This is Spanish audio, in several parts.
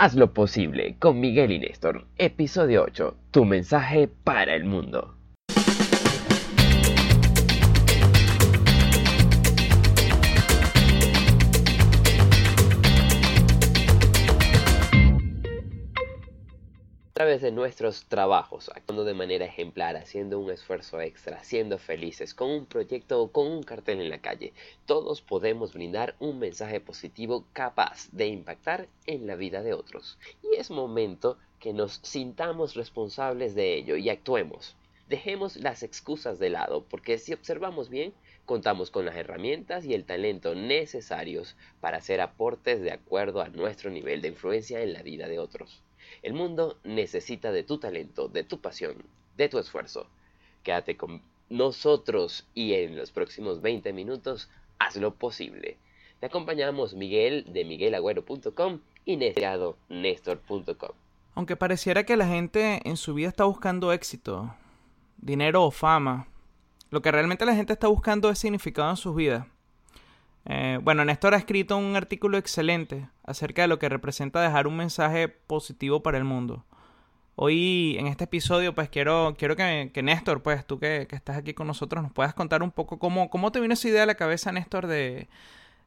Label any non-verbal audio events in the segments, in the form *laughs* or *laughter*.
Haz lo posible con Miguel y Néstor, episodio 8, tu mensaje para el mundo. De nuestros trabajos, actuando de manera ejemplar, haciendo un esfuerzo extra, siendo felices, con un proyecto o con un cartel en la calle, todos podemos brindar un mensaje positivo capaz de impactar en la vida de otros. Y es momento que nos sintamos responsables de ello y actuemos. Dejemos las excusas de lado, porque si observamos bien, contamos con las herramientas y el talento necesarios para hacer aportes de acuerdo a nuestro nivel de influencia en la vida de otros. El mundo necesita de tu talento, de tu pasión, de tu esfuerzo. Quédate con nosotros y en los próximos 20 minutos haz lo posible. Te acompañamos Miguel de miguelagüero.com y Nestor.com. Aunque pareciera que la gente en su vida está buscando éxito, dinero o fama, lo que realmente la gente está buscando es significado en sus vidas. Eh, bueno, Néstor ha escrito un artículo excelente acerca de lo que representa dejar un mensaje positivo para el mundo. Hoy en este episodio pues quiero, quiero que, Néstor, pues tú que, estás aquí con nosotros, nos puedas contar un poco cómo, cómo te vino esa idea a la cabeza, Néstor, de,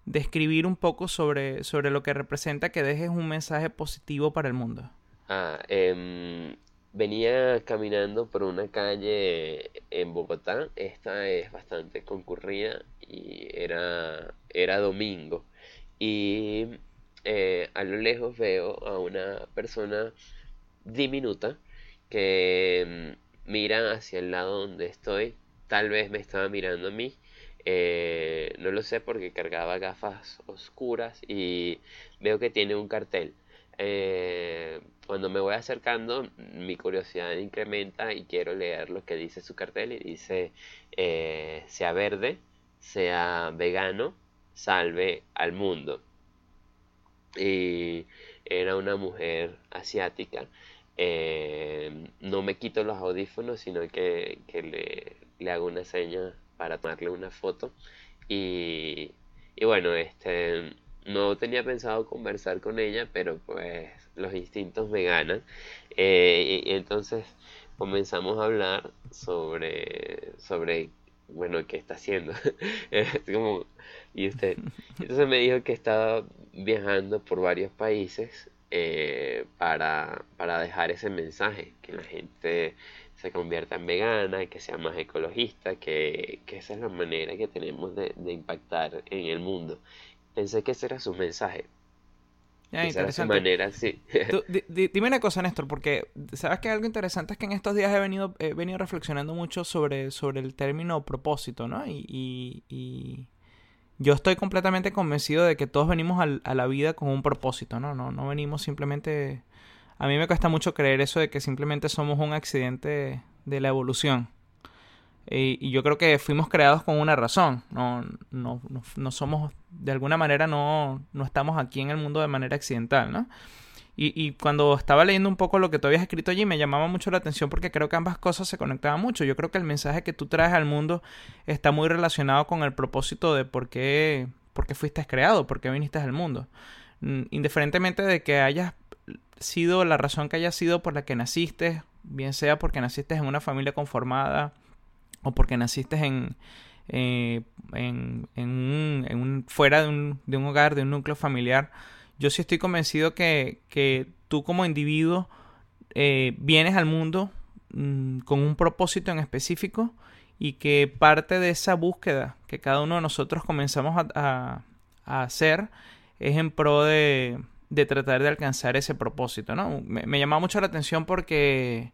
de escribir un poco sobre, sobre lo que representa que dejes un mensaje positivo para el mundo. Ah, eh, Venía caminando por una calle en Bogotá, esta es bastante concurrida y era, era domingo. Y eh, a lo lejos veo a una persona diminuta que mm, mira hacia el lado donde estoy. Tal vez me estaba mirando a mí. Eh, no lo sé porque cargaba gafas oscuras y veo que tiene un cartel. Eh, cuando me voy acercando, mi curiosidad incrementa y quiero leer lo que dice su cartel y dice, sea verde, sea vegano, salve al mundo. Y era una mujer asiática. Eh, no me quito los audífonos, sino que, le, le, hago una seña para tomarle una foto. Y, y bueno, este no tenía pensado conversar con ella, pero pues los instintos me ganan. Eh, y, entonces comenzamos a hablar sobre, sobre bueno, qué está haciendo. *laughs* como, y usted, entonces me dijo que estaba viajando por varios países eh, para, para dejar ese mensaje, que la gente se convierta en vegana, que sea más ecologista, que, que esa es la manera que tenemos de, de impactar en el mundo. Pensé que ese era su mensaje. Ya, interesante. manera, sí. *laughs* dime una cosa, Néstor, porque sabes que algo interesante es que en estos días he venido, he venido reflexionando mucho sobre, sobre el término propósito, ¿no? Y, y, yo estoy completamente convencido de que todos venimos a la vida con un propósito, ¿no? No, no venimos simplemente... A mí me cuesta mucho creer eso de que simplemente somos un accidente de la evolución. Y, yo creo que fuimos creados con una razón. No, no, no, somos, de alguna manera, no, no estamos aquí en el mundo de manera accidental, ¿no? Y, cuando estaba leyendo un poco lo que tú habías escrito allí, me llamaba mucho la atención porque creo que ambas cosas se conectaban mucho. Yo creo que el mensaje que tú traes al mundo está muy relacionado con el propósito de por qué, por qué fuiste creado, por qué viniste al mundo. Mm, indiferentemente de que hayas sido la razón que haya sido por la que naciste, bien sea porque naciste en una familia conformada, o porque naciste en, eh, en, en un, fuera de un, de un, hogar, de un núcleo familiar, yo sí estoy convencido que, que tú como individuo eh, vienes al mundo mm, con un propósito en específico y que parte de esa búsqueda que cada uno de nosotros comenzamos a, a, hacer es en pro de, de, tratar de alcanzar ese propósito, ¿no? Me, me llama mucho la atención porque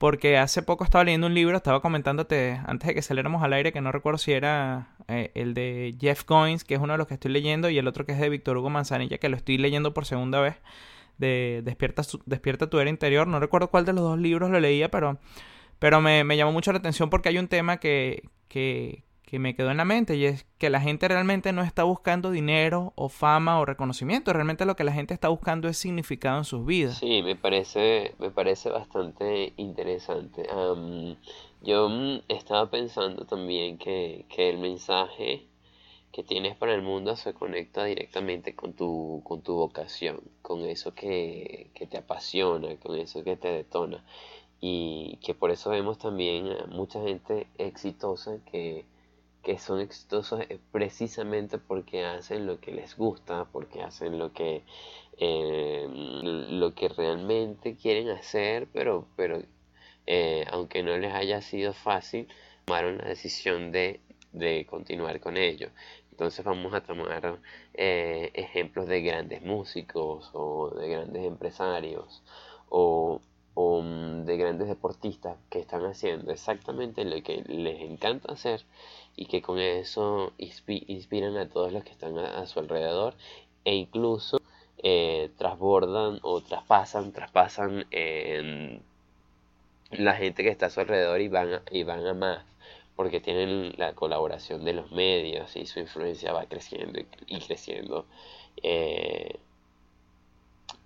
porque hace poco estaba leyendo un libro, estaba comentándote antes de que saliéramos al aire, que no recuerdo si era eh, el de Jeff Coins, que es uno de los que estoy leyendo, y el otro que es de Víctor Hugo Manzanilla, que lo estoy leyendo por segunda vez, de Despierta, Despierta tu era interior. No recuerdo cuál de los dos libros lo leía, pero, pero me, me llamó mucho la atención porque hay un tema que, que, que me quedó en la mente y es que la gente realmente no está buscando dinero o fama o reconocimiento, realmente lo que la gente está buscando es significado en sus vidas. Sí, me parece, me parece bastante interesante. yo mm, estaba pensando también que, que el mensaje que tienes para el mundo se conecta directamente con tu, con tu vocación, con eso que, te apasiona, con eso que te detona. Y que por eso vemos también mucha gente exitosa que, son exitosos precisamente porque hacen lo que les gusta, porque hacen lo que, eh, lo que realmente quieren hacer, pero, pero eh, aunque no les haya sido fácil, tomaron la decisión de, de continuar con ello. Entonces vamos a tomar eh, ejemplos de grandes músicos o de grandes empresarios o, mm, de grandes deportistas que están haciendo exactamente lo que les encanta hacer y que con eso inspiran a todos los que están a, su alrededor e incluso eh, trasbordan o traspasan, traspasan la gente que está a su alrededor y van y van a más porque tienen la colaboración de los medios y su influencia va creciendo y, creciendo. Eh,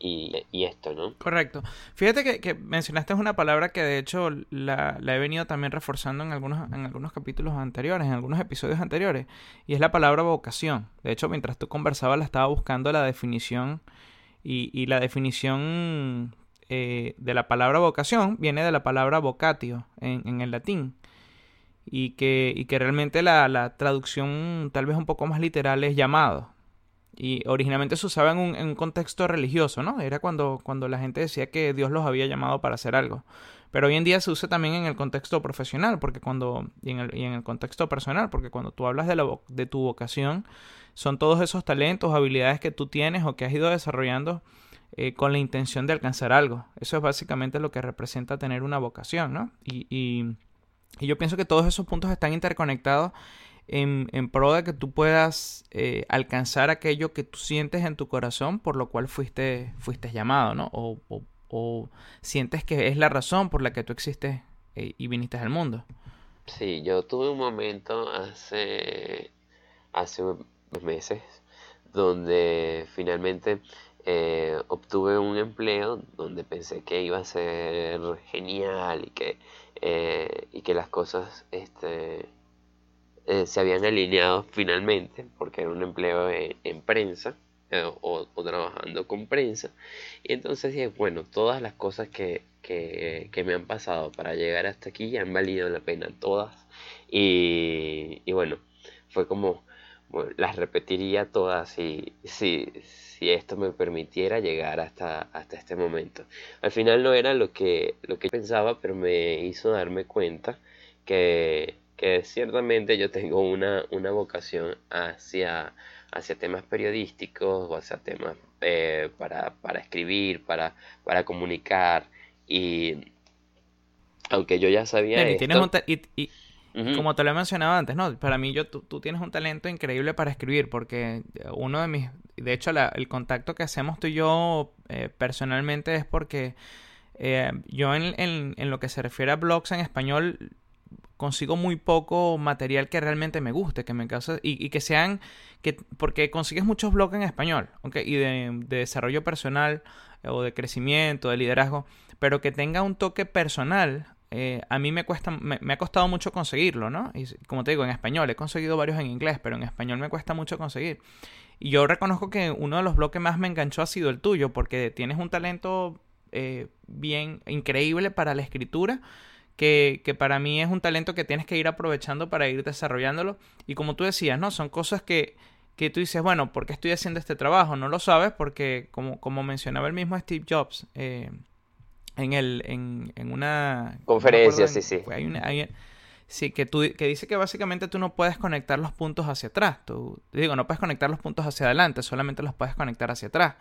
y, esto, ¿no? Correcto. Fíjate que, mencionaste una palabra que de hecho la, he venido también reforzando en algunos, en algunos capítulos anteriores, en algunos episodios anteriores, y es la palabra vocación. De hecho, mientras tú conversabas, la estaba buscando la definición, y, la definición eh, de la palabra vocación viene de la palabra vocatio en, en el latín y que, y que realmente la, la, traducción tal vez un poco más literal es llamado. Y originalmente se usaba en un, contexto religioso, ¿no? Era cuando, cuando la gente decía que Dios los había llamado para hacer algo. Pero hoy en día se usa también en el contexto profesional, porque cuando, y en el, y en el contexto personal, porque cuando tú hablas de, la, de tu vocación, son todos esos talentos, habilidades que tú tienes o que has ido desarrollando eh, con la intención de alcanzar algo. Eso es básicamente lo que representa tener una vocación, ¿no? Y, y y yo pienso que todos esos puntos están interconectados en, en pro de que tú puedas eh, alcanzar aquello que tú sientes en tu corazón por lo cual fuiste, fuiste llamado, ¿no? O, o, sientes que es la razón por la que tú existes eh, y viniste al mundo. Sí, yo tuve un momento hace, hace meses donde finalmente eh, obtuve un empleo donde pensé que iba a ser genial y que y que las cosas este, eh, se habían alineado finalmente, porque era un empleo en, prensa eh, o, trabajando con prensa. Y entonces dije, bueno, todas las cosas que, que, me han pasado para llegar hasta aquí han valido la pena, todas. Y, y bueno, fue como, las repetiría todas si, si, si esto me permitiera llegar hasta, hasta este momento. Al final no era lo que, lo que pensaba, pero me hizo darme cuenta que, ciertamente yo tengo una, una vocación hacia, hacia temas periodísticos o hacia temas eh, para, escribir, para, para comunicar y aunque yo ya sabía esto, como te lo he mencionado antes, ¿no? Para mí yo, tú, tienes un talento increíble para escribir porque uno de mis... De hecho, el contacto que hacemos tú y yo eh, personalmente es porque eh, yo en, en, lo que se refiere a blogs en español consigo muy poco material que realmente me guste, que me cause... Y, que sean... que Porque consigues muchos blogs en español, ¿ok? Y de, de desarrollo personal o de crecimiento, de liderazgo, pero que tenga un toque personal eh, a mí me cuesta, me, ha costado mucho conseguirlo, ¿no? Y como te digo, en español, he conseguido varios en inglés, pero en español me cuesta mucho conseguir. Y yo reconozco que uno de los bloques más me enganchó ha sido el tuyo, porque tienes un talento eh, bien increíble para la escritura. Que, que, para mí es un talento que tienes que ir aprovechando para ir desarrollándolo. Y como tú decías, ¿no? Son cosas que, que tú dices, bueno, ¿por qué estoy haciendo este trabajo? No lo sabes porque, como, como mencionaba el mismo Steve Jobs, eh, en, el, en, en una... Conferencia, sí, sí. Hay una, sí, que, tú, que dice que básicamente tú no puedes conectar los puntos hacia atrás. Tú, digo, no puedes conectar los puntos hacia adelante, solamente los puedes conectar hacia atrás.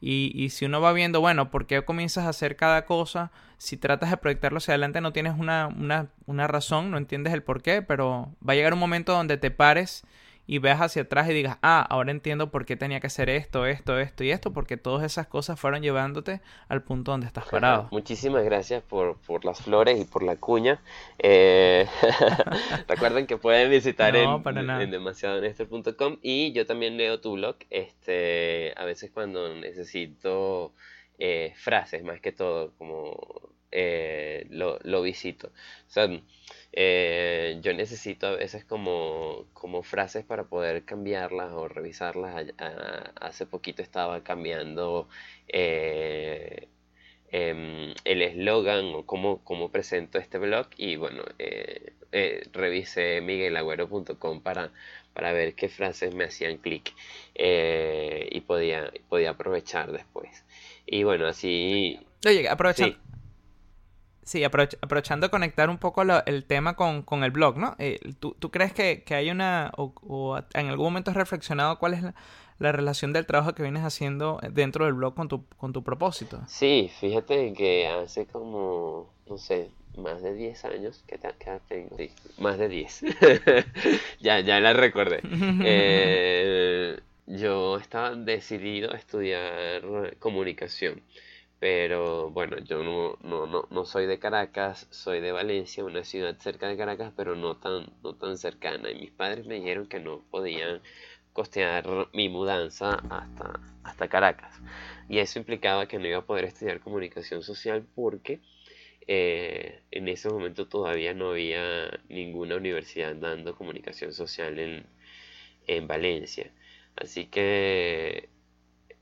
Y, y, si uno va viendo, bueno, ¿por qué comienzas a hacer cada cosa? Si tratas de proyectarlo hacia adelante no tienes una, una, una razón, no entiendes el por qué, pero va a llegar un momento donde te pares y veas hacia atrás y digas, ah, ahora entiendo por qué tenía que hacer esto, esto, esto y esto, porque todas esas cosas fueron llevándote al punto donde estás parado. Muchísimas gracias por, por las flores y por la cuña. Eh, *laughs* recuerden que pueden visitar en, en demasiadonestor.com y yo también leo tu blog, este, a veces cuando necesito eh, frases más que todo, como eh, lo, lo, visito. O sea, eh, yo necesito a veces como, como frases para poder cambiarlas o revisarlas. hace poquito estaba cambiando eh, em, el eslogan o cómo, cómo, presento este blog y bueno, revisé miguelagüero.com para, para ver qué frases me hacían clic y podía, podía aprovechar después. Y bueno, así... Oye, aprovechando... Sí, aprovechando conectar un poco el tema con, el blog, ¿no? Eh, ¿tú, crees que, hay una, o, en algún momento has reflexionado cuál es la, relación del trabajo que vienes haciendo dentro del blog con tu, con tu propósito? Sí, fíjate que hace como, no sé, más de 10 años que, tengo. Sí, más de 10. *laughs* ya, ya la recordé. *laughs* Eh, yo estaba decidido a estudiar comunicación. Pero bueno, yo no, no, no, no, soy de Caracas, soy de Valencia, una ciudad cerca de Caracas, pero no tan, no tan cercana. Y mis padres me dijeron que no podían costear mi mudanza hasta, hasta Caracas. Y eso implicaba que no iba a poder estudiar comunicación social porque eh, en ese momento todavía no había ninguna universidad dando comunicación social en, en Valencia. Así que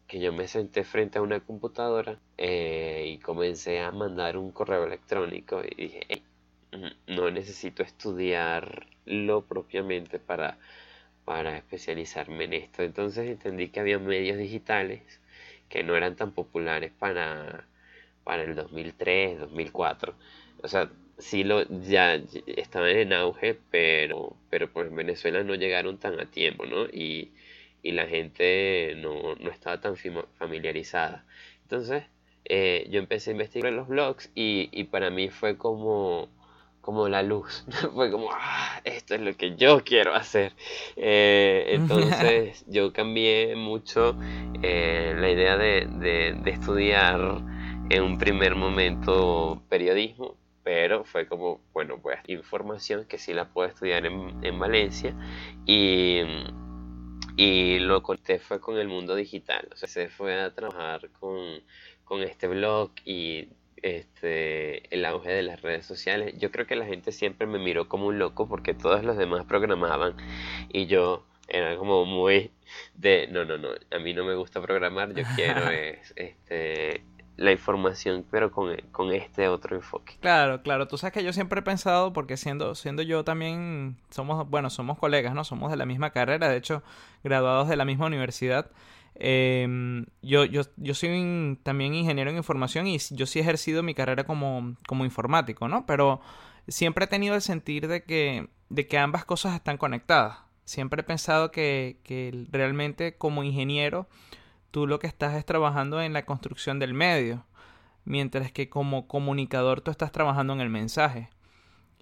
que yo me senté frente a una computadora eh, y comencé a mandar un correo electrónico y dije, no necesito estudiarlo propiamente para, para especializarme en esto. Entonces entendí que había medios digitales que no eran tan populares para, para el 2003, 2004. O sea, sí lo, ya estaban en auge, pero, pero pues en Venezuela no llegaron tan a tiempo, ¿no? Y, y la gente no, estaba tan familiarizada. Entonces eh, yo empecé a investigar los blogs y, para mí fue como, como la luz, *laughs* fue como, ah, esto es lo que yo quiero hacer. Eh, *laughs* entonces yo cambié mucho eh, la idea de, estudiar en un primer momento periodismo, pero fue como, bueno, pues información que sí la puedo estudiar en, en Valencia y y lo corté fue con el mundo digital. O sea, se fue a trabajar con, este blog y este, el auge de las redes sociales. Yo creo que la gente siempre me miró como un loco porque todos los demás programaban y yo era como muy de no, no, no, a mí no me gusta programar, yo quiero *laughs* es, este la información, pero con, con, este otro enfoque. Claro, claro. Tú sabes que yo siempre he pensado, porque siendo, siendo yo también, somos, bueno, somos colegas, ¿no? Somos de la misma carrera, de hecho, graduados de la misma universidad. Em, yo, yo, yo soy también ingeniero en información y yo sí he ejercido mi carrera como, como informático, ¿no? Pero siempre he tenido el sentir de que, de que ambas cosas están conectadas. Siempre he pensado que, que realmente como ingeniero tú lo que estás es trabajando en la construcción del medio, mientras que como comunicador tú estás trabajando en el mensaje.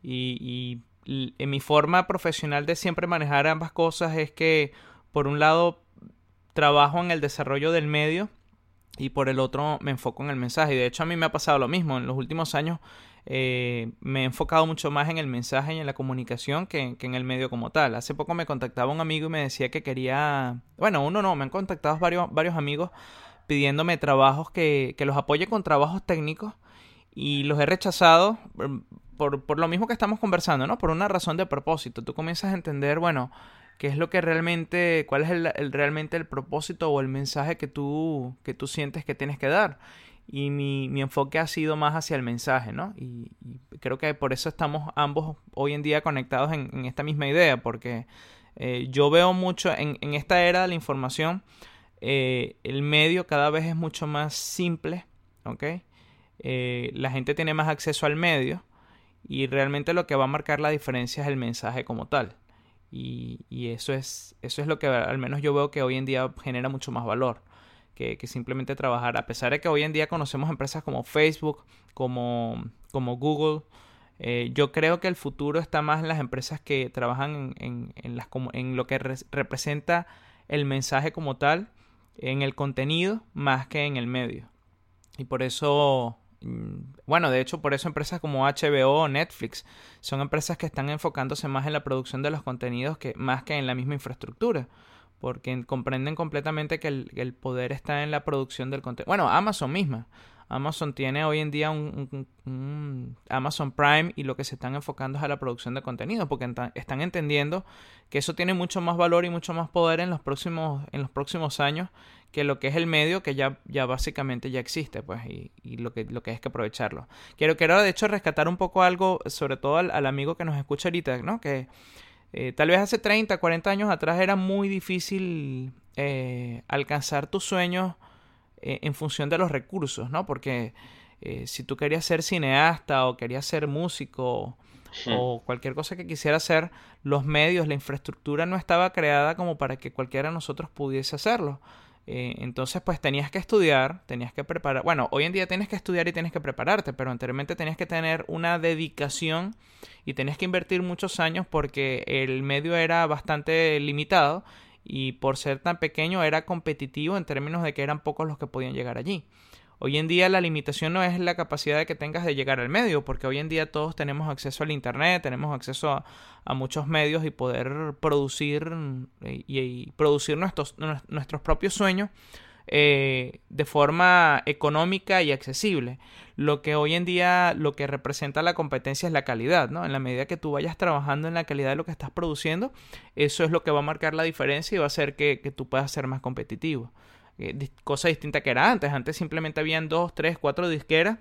Y, en mi forma profesional de siempre manejar ambas cosas es que, por un lado, trabajo en el desarrollo del medio y por el otro me enfoco en el mensaje. Y de hecho a mí me ha pasado lo mismo. En los últimos años eh, me he enfocado mucho más en el mensaje y en la comunicación que, en el medio como tal. Hace poco me contactaba un amigo y me decía que quería, bueno, uno no, me han contactado varios, varios amigos pidiéndome trabajos que, que los apoye con trabajos técnicos y los he rechazado mm, por, por, lo mismo que estamos conversando, ¿no? Por una razón de propósito. Tú comienzas a entender, bueno, qué es lo que realmente, cuál es el, el, realmente el propósito o el mensaje que tú, que tú sientes que tienes que dar y mi, mi, enfoque ha sido más hacia el mensaje, ¿no? Y, creo que por eso estamos ambos hoy en día conectados en, esta misma idea, porque eh, yo veo mucho en, en, esta era de la información, eh, el medio cada vez es mucho más simple, ¿ok? Eh, la gente tiene más acceso al medio y realmente lo que va a marcar la diferencia es el mensaje como tal. Y, y eso, es, eso es lo que al menos yo veo que hoy en día genera mucho más valor que, simplemente trabajar. A pesar de que hoy en día conocemos empresas como Facebook, como, como Google, eh, yo creo que el futuro está más en las empresas que trabajan en, en, lo que representa el mensaje como tal, en el contenido, más que en el medio. Y por eso, mm, bueno, de hecho, por eso empresas como HBO o Netflix son empresas que están enfocándose más en la producción de los contenidos que más que en la misma infraestructura porque comprenden completamente que el, poder está en la producción del contenido. Bueno, Amazon misma. Amazon tiene hoy en día un, Amazon Prime y lo que se están enfocando es a la producción de contenido porque están entendiendo que eso tiene mucho más valor y mucho más poder en los próximos, en los próximos años que lo que es el medio que ya, ya básicamente ya existe pues y, lo, que, lo que es que aprovecharlo. Quiero, quiero de hecho rescatar un poco algo sobre todo al, amigo que nos escucha ahorita, ¿no? Que eh, tal vez hace 30, 40 años atrás era muy difícil eh, alcanzar tus sueños eh, en función de los recursos, ¿no? Porque eh, si tú querías ser cineasta o querías ser músico o cualquier cosa que quisiera hacer, los medios, la infraestructura no estaba creada como para que cualquiera de nosotros pudiese hacerlo. Entonces, pues tenías que estudiar, tenías que preparar. Bueno, hoy en día tienes que estudiar y tienes que prepararte, pero anteriormente tenías que tener una dedicación y tenías que invertir muchos años porque el medio era bastante limitado y por ser tan pequeño era competitivo en términos de que eran pocos los que podían llegar allí. Hoy en día la limitación no es la capacidad que tengas de llegar al medio, porque hoy en día todos tenemos acceso al Internet, tenemos acceso a, muchos medios y poder producir y, producir nuestros, nuestros propios sueños eh, de forma económica y accesible. Lo que hoy en día lo que representa la competencia es la calidad, ¿no? En la medida que tú vayas trabajando en la calidad de lo que estás produciendo, eso es lo que va a marcar la diferencia y va a hacer que, tú puedas ser más competitivo. Eh, cosa distinta que era antes. Antes simplemente habían dos, tres, cuatro disqueras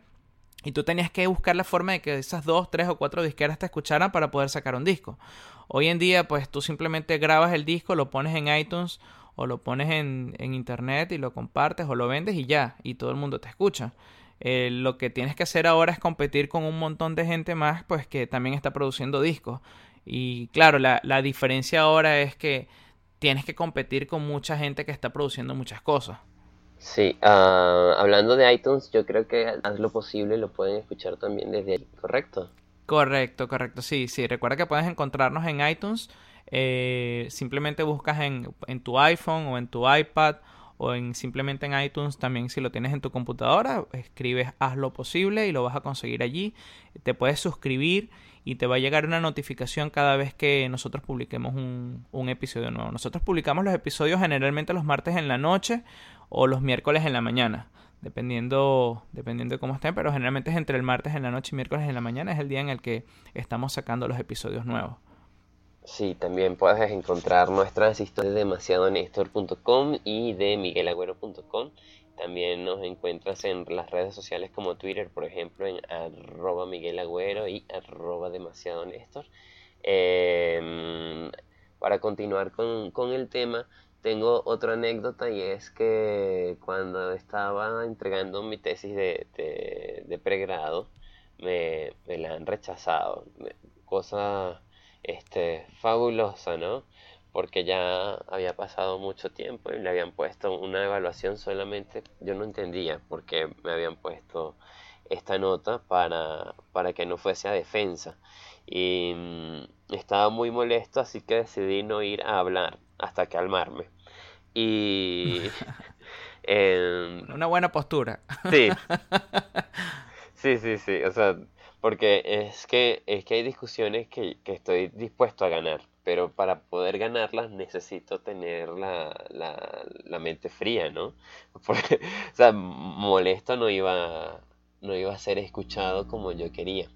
y tú tenías que buscar la forma de que esas dos, tres o cuatro disqueras te escucharan para poder sacar un disco. Hoy en día, pues tú simplemente grabas el disco, lo pones en iTunes o lo pones en, internet y lo compartes o lo vendes y ya, y todo el mundo te escucha. Eh, lo que tienes que hacer ahora es competir con un montón de gente más, pues que también está produciendo discos. Y claro, la, la diferencia ahora es que tienes que competir con mucha gente que está produciendo muchas cosas. Sí, ah, hablando de iTunes, yo creo que haz lo posible lo pueden escuchar también desde ahí, ¿correcto? Correcto, correcto, sí, sí. Recuerda que puedes encontrarnos en iTunes eh, simplemente buscas en, en, tu iPhone o en tu iPad o en simplemente en iTunes también si lo tienes en tu computadora, escribes haz lo posible y lo vas a conseguir allí. Te puedes suscribir y te va a llegar una notificación cada vez que nosotros publiquemos un, un episodio nuevo. Nosotros publicamos los episodios generalmente los martes en la noche o los miércoles en la mañana dependiendo, dependiendo de cómo estén, pero generalmente es entre el martes en la noche y miércoles en la mañana, es el día en el que estamos sacando los episodios nuevos. Sí, también puedes encontrar nuestras historias de demasiadonestor.com y de miguelagüero.com. También nos encuentras en las redes sociales como Twitter, por ejemplo, en arroba miguelagüero y arroba demasiado em, para continuar con, el tema, tengo otra anécdota y es que cuando estaba entregando mi tesis de, de, pregrado, me, me la han rechazado. Cosa este, fabulosa, ¿no? Porque ya había pasado mucho tiempo y le habían puesto una evaluación solamente, yo no entendía por qué me habían puesto esta nota para, para que no fuese a defensa. Y mm, estaba muy molesto, así que decidí no ir a hablar hasta calmarme. Y... *laughs* *laughs* Una buena postura. Sí. *laughs* Sí, sí, sí. O sea, porque es que, es que hay discusiones que, estoy dispuesto a ganar, pero para poder ganarlas necesito tener la, la, mente fría, ¿no? *laughs* Porque, o sea, molesto no iba, no iba a ser escuchado como yo quería.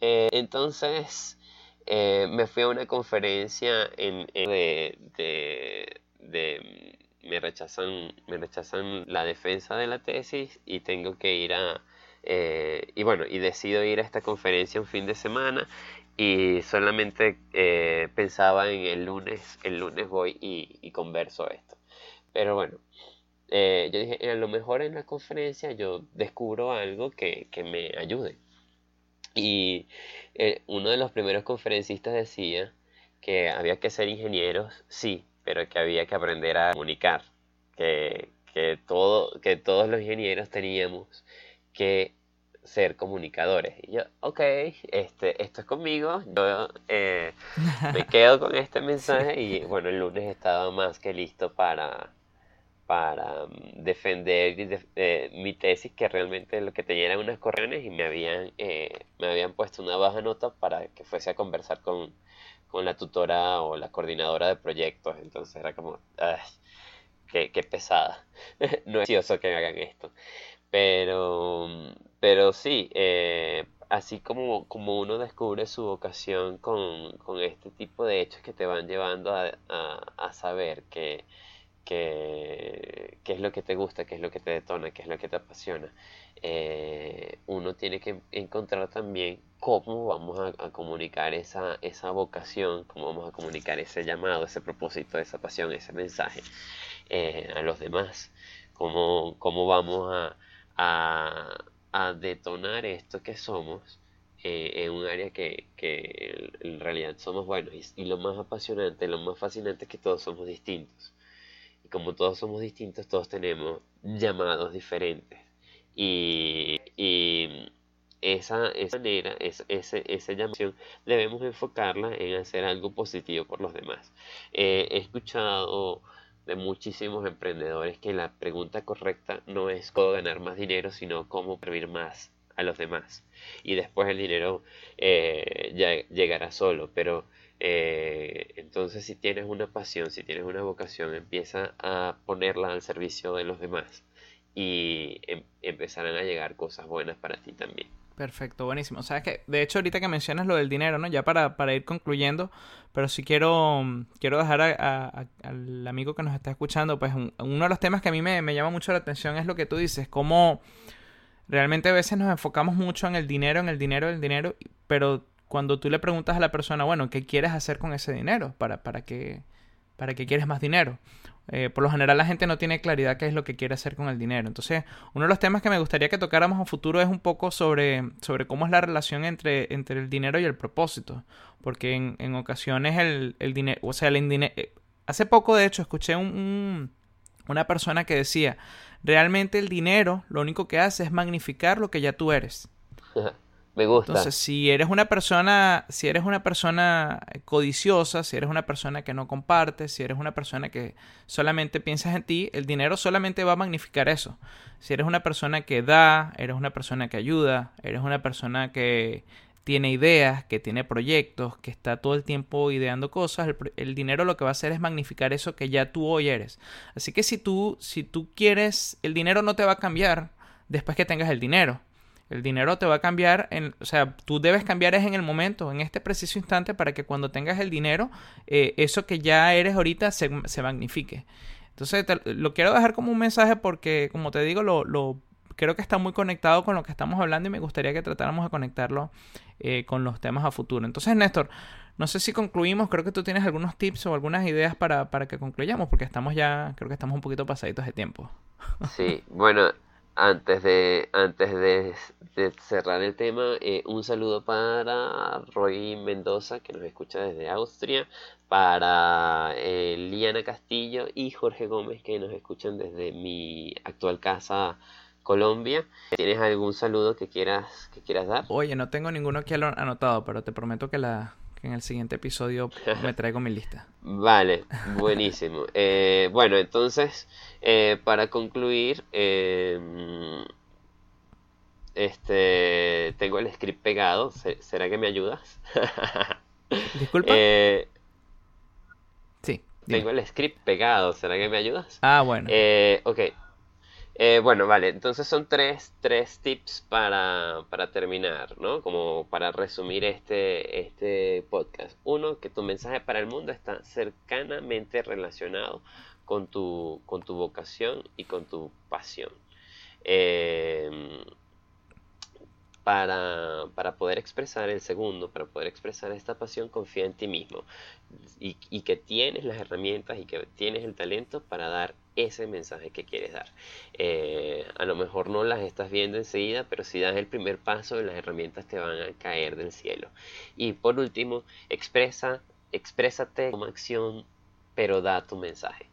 Eh, entonces, eh, me fui a una conferencia en, de, de, de, me rechazan, me rechazan la defensa de la tesis y tengo que ir a eh, y bueno, y decido ir a esta conferencia un fin de semana y solamente eh, pensaba en el lunes, el lunes voy y, converso esto. Pero bueno, eh, yo dije, a lo mejor en la conferencia yo descubro algo que, que me ayude. Y uno de los primeros conferencistas decía que había que ser ingenieros, sí, pero que había que aprender a comunicar, que, que, todo, que todos los ingenieros teníamos que ser comunicadores. Y yo, ok, este, esto es conmigo, yo eh, me *laughs* quedo con este mensaje y bueno, el lunes estaba más que listo para, para mm, defender eh, mi tesis, que realmente lo que tenía eran unas correones y me habían, eh, me habían puesto una baja nota para que fuese a conversar con, con la tutora o la coordinadora de proyectos. Entonces era como, qué, qué pesada. *laughs* no es gracioso que me hagan esto. Pero pero sí, eh, así como, como uno descubre su vocación con, con, este tipo de hechos que te van llevando a, a, saber que, qué es lo que te gusta, qué es lo que te detona, qué es lo que te apasiona, eh, uno tiene que encontrar también cómo vamos a, comunicar esa, esa vocación, cómo vamos a comunicar ese llamado, ese propósito, esa pasión, ese mensaje eh, a los demás, cómo, cómo vamos a, a detonar esto que somos eh, en un área que, que, en realidad somos buenos y, lo más apasionante, lo más fascinante es que todos somos distintos. Y como todos somos distintos, todos tenemos llamados diferentes. Y, y esa, esa manera, esa, esa, esa llamación, debemos enfocarla en hacer algo positivo por los demás. Eh, he escuchado de muchísimos emprendedores que la pregunta correcta no es cómo ganar más dinero, sino cómo servir más a los demás. Y después el dinero eh, ya llegará solo, pero eh, entonces si tienes una pasión, si tienes una vocación, empieza a ponerla al servicio de los demás y em, empezarán a llegar cosas buenas para ti también. Perfecto, buenísimo. Sabes que, de hecho, ahorita que mencionas lo del dinero, ¿no? Ya para, para ir concluyendo, pero sí quiero, quiero dejar al amigo que nos está escuchando, pues uno de los temas que a mí me, me, llama mucho la atención es lo que tú dices, cómo realmente a veces nos enfocamos mucho en el dinero, en el dinero, en el dinero, pero cuando tú le preguntas a la persona, bueno, ¿qué quieres hacer con ese dinero? ¿Para, para, qué, para qué quieres más dinero? Eh, por lo general la gente no tiene claridad qué es lo que quiere hacer con el dinero. Entonces, uno de los temas que me gustaría que tocáramos a futuro es un poco sobre, sobre cómo es la relación entre, entre el dinero y el propósito. Porque en, ocasiones el, el dinero, o sea, el. Eh, hace poco, de hecho, escuché un, una persona que decía, realmente el dinero lo único que hace es magnificar lo que ya tú eres. *laughs* Me gusta. Entonces, si eres una persona, si eres una persona codiciosa, si eres una persona que no comparte, si eres una persona que solamente piensas en ti, el dinero solamente va a magnificar eso. Si eres una persona que da, eres una persona que ayuda, eres una persona que tiene ideas, que tiene proyectos, que está todo el tiempo ideando cosas, el, el, dinero lo que va a hacer es magnificar eso que ya tú hoy eres. Así que si tú, si tú quieres, el dinero no te va a cambiar después que tengas el dinero. El dinero te va a cambiar, en, o sea, tú debes cambiar es en el momento, en este preciso instante, para que cuando tengas el dinero, eh, eso que ya eres ahorita se, se magnifique. Entonces, lo quiero dejar como un mensaje porque, como te digo, lo, lo, creo que está muy conectado con lo que estamos hablando y me gustaría que tratáramos de conectarlo eh, con los temas a futuro. Entonces, Néstor, no sé si concluimos, creo que tú tienes algunos tips o algunas ideas para, para que concluyamos, porque estamos ya, creo que estamos un poquito pasaditos de tiempo. Sí, bueno, antes de, antes de, cerrar el tema, eh, un saludo para Roy Mendoza, que nos escucha desde Austria, para eh, Liana Castillo y Jorge Gómez, que nos escuchan desde mi actual casa Colombia. ¿Tienes algún saludo que quieras, que quieras dar? Oye, no tengo ninguno aquí anotado, pero te prometo que la, en el siguiente episodio *laughs* me traigo mi lista. Vale, buenísimo. *laughs* Eh, bueno, entonces, eh, para concluir, eh, este, tengo el script pegado. ¿Será que me ayudas? *laughs* Disculpa. sí. Tengo el script pegado. ¿Será que me ayudas? Ah, bueno. ok. Eh, bueno, vale, entonces son tres, tres tips para, para, terminar, ¿no? Como para resumir este, este podcast. Uno, que tu mensaje para el mundo está cercanamente relacionado con tu, con tu vocación y con tu pasión. Eh, para, para, poder expresar el segundo, para poder expresar esta pasión, confía en ti mismo y, y que tienes las herramientas y que tienes el talento para dar ese mensaje que quieres dar. Eh, a lo mejor no las estás viendo enseguida, pero si das el primer paso, las herramientas te van a caer del cielo. Y por último, expresa, exprésate como acción, pero da tu mensaje.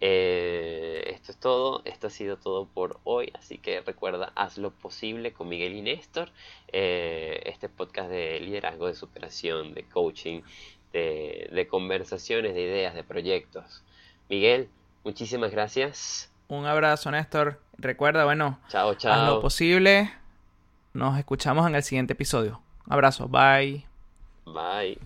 Eh, esto es todo, esto ha sido todo por hoy, así que recuerda, haz lo posible con Miguel y Néstor, eh, este podcast de liderazgo, de superación, de coaching, de, de conversaciones, de ideas, de proyectos. Miguel, Muchísimas gracias. Un abrazo, Néstor. Recuerda, bueno, chao, chao. haz lo posible. Nos escuchamos en el siguiente episodio. abrazo. Bye. Bye.